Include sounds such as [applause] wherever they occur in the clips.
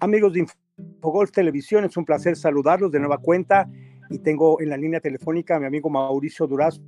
Amigos de Infogolf Televisión, es un placer saludarlos de nueva cuenta y tengo en la línea telefónica a mi amigo Mauricio Durazo.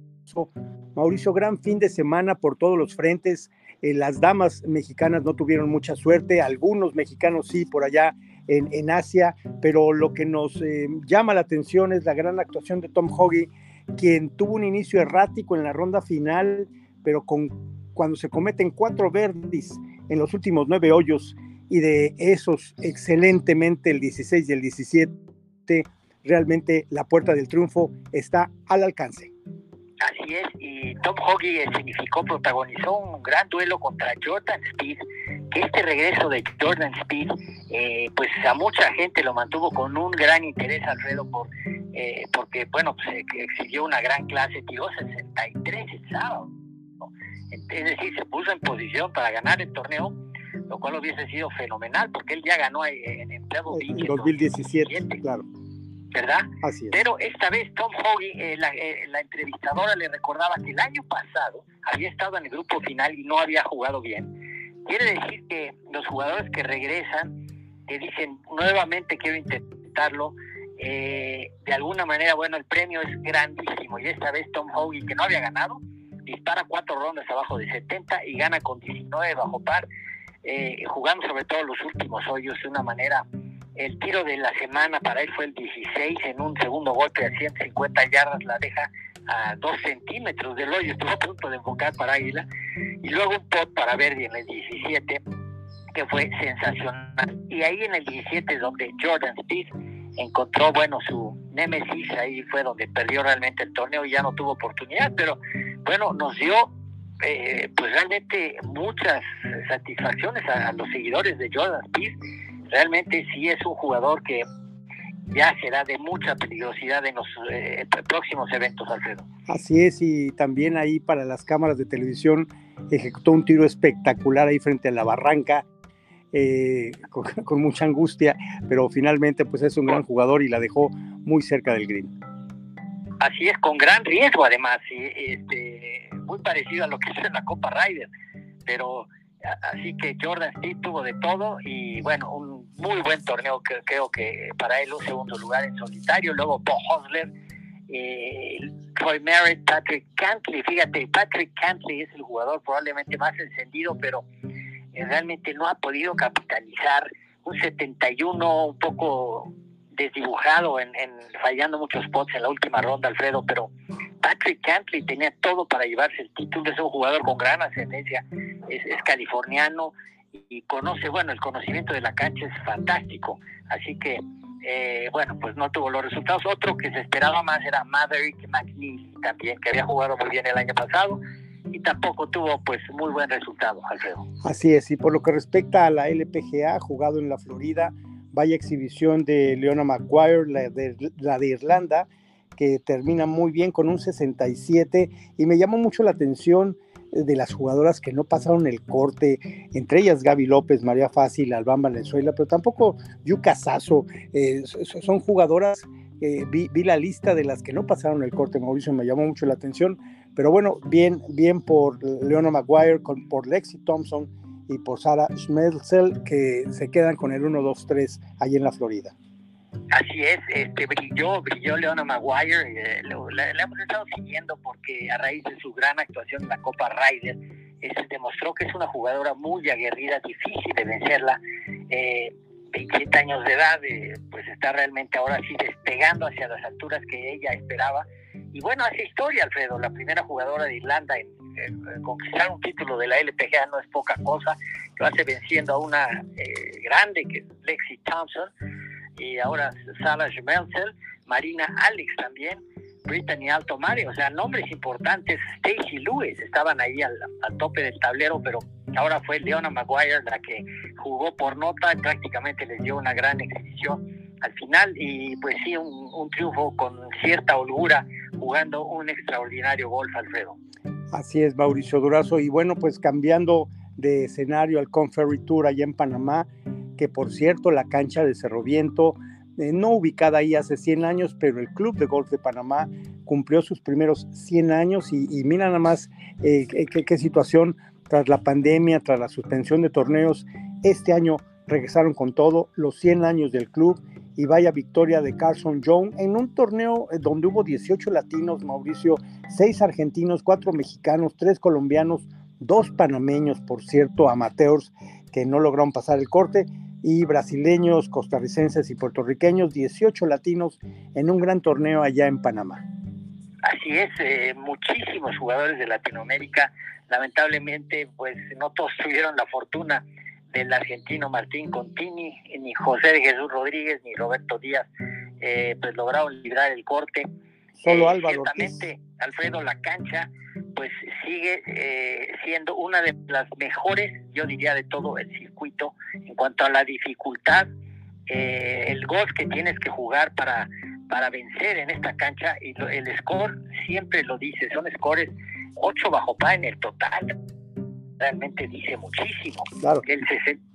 Mauricio, gran fin de semana por todos los frentes. Eh, las damas mexicanas no tuvieron mucha suerte, algunos mexicanos sí por allá en, Asia, pero lo que nos eh, llama la atención es la gran actuación de Tom Hoggy, quien tuvo un inicio errático en la ronda final, pero con, cuando se cometen cuatro verdes en los últimos nueve hoyos, y de esos excelentemente el 16 y el 17, realmente la puerta del triunfo está al alcance. Así es, y Tom Hoggy significó, protagonizó un gran duelo contra Jordan Speed, que este regreso de Jordan Speed, eh, pues a mucha gente lo mantuvo con un gran interés, Alfredo, por, eh, porque, bueno, pues exigió una gran clase, tiró 63 el sábado, es decir, se puso en posición para ganar el torneo lo cual hubiese sido fenomenal, porque él ya ganó en, en En 2017, claro. ¿Verdad? Así es. Pero esta vez Tom Hoggy, eh, eh, la, entrevistadora le recordaba que el año pasado había estado en el grupo final y no había jugado bien. Quiere decir que los jugadores que regresan, que dicen nuevamente quiero intentarlo, eh, de alguna manera, bueno, el premio es grandísimo y esta vez Tom Hoggy, que no había ganado, dispara cuatro rondas abajo de 70 y gana con 19 bajo par eh, jugando sobre todo los últimos hoyos de una manera. El tiro de la semana para él fue el 16 en un segundo golpe a 150 yardas, la deja a 2 centímetros del hoyo, estuvo a punto de enfocar para Águila. Y luego un pot para Verdi en el 17, que fue sensacional. Y ahí en el 17 donde Jordan Speed encontró, bueno, su némesis, ahí fue donde perdió realmente el torneo y ya no tuvo oportunidad, pero bueno, nos dio eh, pues realmente muchas satisfacciones a, los seguidores de Jordan Speed. Realmente sí es un jugador que ya será de mucha peligrosidad en los eh, próximos eventos, Alfredo. Así es, y también ahí para las cámaras de televisión ejecutó un tiro espectacular ahí frente a la barranca, eh, con, [laughs] mucha angustia, pero finalmente pues es un gran jugador y la dejó muy cerca del green. Así es, con gran riesgo además, este, muy parecido a lo que es en la Copa Ryder, pero así que Jordan Speed tuvo de todo y bueno, un muy buen torneo que creo que para él un segundo lugar en solitario, luego Bo Hosler, eh, Troy Merritt, Patrick Cantley, fíjate, Patrick Cantley es el jugador probablemente más encendido, pero eh, realmente no ha podido capitalizar un 71 un poco desdibujado en, en fallando muchos spots en la última ronda, Alfredo, pero Patrick Cantley tenía todo para llevarse el título, es un jugador con gran ascendencia, es, californiano y conoce, bueno, el conocimiento de la cancha es fantástico, así que, eh, bueno, pues no tuvo los resultados. Otro que se esperaba más era Maverick McNeil también, que había jugado muy bien el año pasado y tampoco tuvo pues muy buen resultado, Alfredo. Así es, y por lo que respecta a la LPGA, jugado en la Florida, vaya exhibición de Leona Maguire, la de, la de Irlanda, que termina muy bien con un 67 y me llamó mucho la atención de las jugadoras que no pasaron el corte, entre ellas Gaby López, María Fácil, Albán Valenzuela, pero tampoco Yuka Sasso, eh, son jugadoras, eh, vi, la lista de las que no pasaron el corte, Mauricio, me llamó mucho la atención, pero bueno, bien, bien por Leona Maguire, con, por Lexi Thompson y por Sara Schmelzel, que se quedan con el 1-2-3 ahí en la Florida. Así es, este brilló, brilló Leona Maguire, eh, la, hemos estado siguiendo porque a raíz de su gran actuación en la Copa Ryder, eh, se demostró que es una jugadora muy aguerrida, difícil de vencerla, eh, 27 años de edad, eh, pues está realmente ahora sí despegando hacia las alturas que ella esperaba. Y bueno, hace historia, Alfredo, la primera jugadora de Irlanda en, conquistar un título de la LPGA no es poca cosa, lo hace venciendo a una grande que es Lexi Thompson y ahora Sara Schmelzer, Marina Alex también, Brittany Alto Mario, o sea, nombres importantes, Stacy Lewis, estaban ahí al, tope del tablero, pero ahora fue Leona Maguire la que jugó por nota, prácticamente les dio una gran exhibición al final y pues sí, un, triunfo con cierta holgura, jugando un extraordinario golf, Alfredo. Así es, Mauricio Durazo, y bueno, pues cambiando de escenario al Conferry Tour allá en Panamá, que por cierto la cancha de Cerro Viento, eh, no ubicada ahí hace 100 años, pero el Club de Golf de Panamá cumplió sus primeros 100 años y, mira nada más eh, qué, situación. Tras la pandemia, tras la suspensión de torneos, este año regresaron con todo los 100 años del club y vaya victoria de Carson Young en un torneo eh, donde hubo 18 latinos, Mauricio, 6 argentinos, 4 mexicanos, 3 colombianos, 2 panameños, por cierto, amateurs que no lograron pasar el corte, y brasileños, costarricenses y puertorriqueños, 18 latinos en un gran torneo allá en Panamá. Así es, eh, muchísimos jugadores de Latinoamérica, lamentablemente, pues no todos [laughs] tuvieron la fortuna del argentino Martín Contini, ni José de Jesús Rodríguez, ni Roberto Díaz, eh, pues lograron librar el corte. Solo eh, Álvaro. Ciertamente, Alfredo La Cancha, pues sigue eh, siendo una de las mejores, yo diría, de todo el circuito en cuanto a la dificultad, el gol que tienes que jugar para, para vencer en esta cancha y el score siempre lo dice, son scores 8 bajo pa en el total realmente dice muchísimo. Claro. El,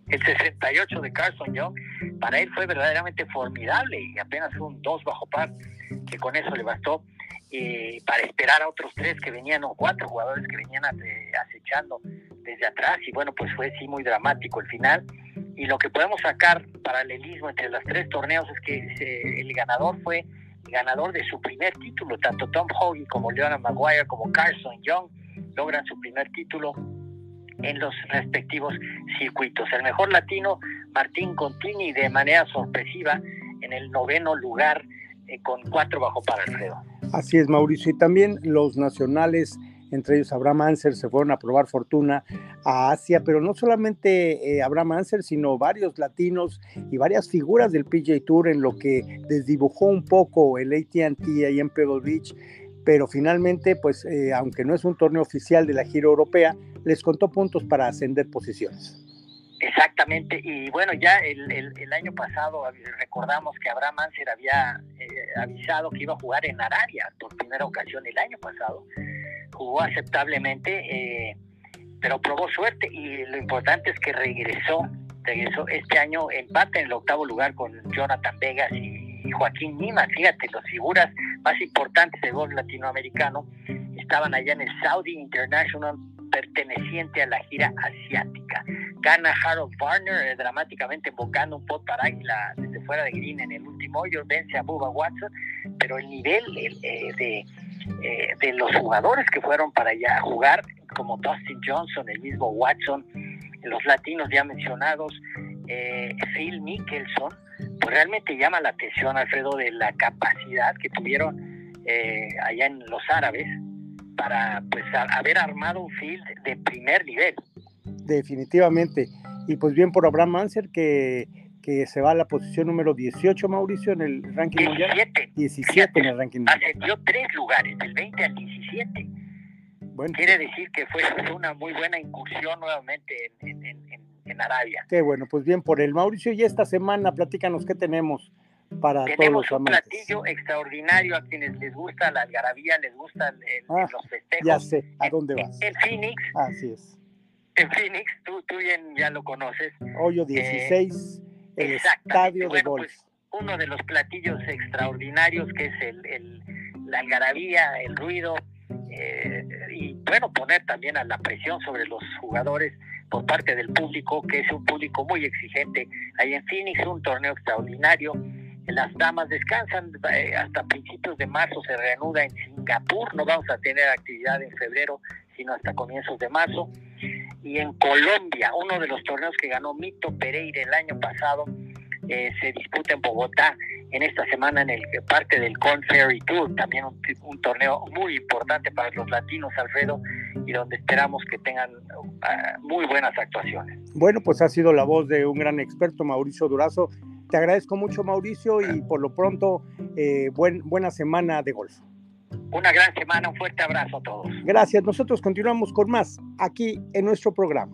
el 68 de Carson Young, para él fue verdaderamente formidable y apenas un 2 bajo par, que con eso le bastó eh, para esperar a otros tres que venían, o cuatro jugadores que venían acechando desde atrás. Y bueno, pues fue sí muy dramático el final. Y lo que podemos sacar paralelismo entre los tres torneos es que el ganador fue ganador de su primer título, tanto Tom Hogan como Leonard Maguire como Carson Young logran su primer título en los respectivos circuitos. El mejor latino, Martín Contini, de manera sorpresiva, en el noveno lugar eh, con cuatro bajo para Alfredo. Así es, Mauricio. Y también los nacionales, entre ellos Abraham Anser, se fueron a probar fortuna a Asia, pero no solamente eh, Abraham Anser, sino varios latinos y varias figuras del PJ Tour en lo que desdibujó un poco el ATT ahí en Pebble Beach pero finalmente, pues eh, aunque no es un torneo oficial de la gira europea, les contó puntos para ascender posiciones. Exactamente, y bueno, ya el, año pasado recordamos que Abraham Anser había eh, avisado que iba a jugar en Arabia por primera ocasión el año pasado. Jugó aceptablemente, eh, pero probó suerte y lo importante es que regresó, regresó este año empate en el octavo lugar con Jonathan Vegas y Joaquín Nima, fíjate, las figuras más importantes del golf latinoamericano estaban allá en el Saudi International perteneciente a la gira asiática. Gana Harold Varner eh, dramáticamente invocando un pot para águila desde fuera de green en el último hoyo, vence a Bubba Watson, pero el nivel eh, de, eh, de los jugadores que fueron para allá a jugar, como Dustin Johnson, el mismo Watson, los latinos ya mencionados, Phil Mickelson, pues realmente llama la atención, Alfredo, de la capacidad que tuvieron allá en los árabes para pues haber armado un field de primer nivel. Definitivamente. Y pues bien por Abraham Manser que, que se va a la posición número 18, Mauricio, en el ranking 17, mundial. 17 en el ranking mundial. Ascendió tres lugares, del 20 al 17. Bueno. Quiere decir que fue una muy buena incursión nuevamente en, en, en Arabia. Qué bueno, pues bien por el Mauricio. Y esta semana, platícanos qué tenemos para Tenemos todos un platillo extraordinario a quienes les gusta la algarabía, les gustan ah, los festejos. Ya sé, ¿a dónde vas? En Phoenix. Así es. En Phoenix, tú, tú bien ya lo conoces. Hoyo 16, eh, el estadio de golf. Pues, uno de los platillos extraordinarios que es el, el la algarabía, el ruido, eh, y bueno, poner también a la presión sobre los jugadores por parte del público, que es un público muy exigente. Ahí en Phoenix, un torneo extraordinario las damas descansan eh, hasta principios de marzo, se reanuda en Singapur, no vamos a tener actividad en febrero, sino hasta comienzos de marzo. Y en Colombia, uno de los torneos que ganó Mito Pereira el año pasado, eh, se disputa en Bogotá en esta semana en el parte del Corn Ferry Tour, también un, torneo muy importante para los latinos, Alfredo, y donde esperamos que tengan ah, muy buenas actuaciones. Bueno, pues ha sido la voz de un gran experto, Mauricio Durazo, te agradezco mucho, Mauricio, y por lo pronto, eh, buen, buena semana de golf. Una gran semana, un fuerte abrazo a todos. Gracias. Nosotros continuamos con más aquí en nuestro programa.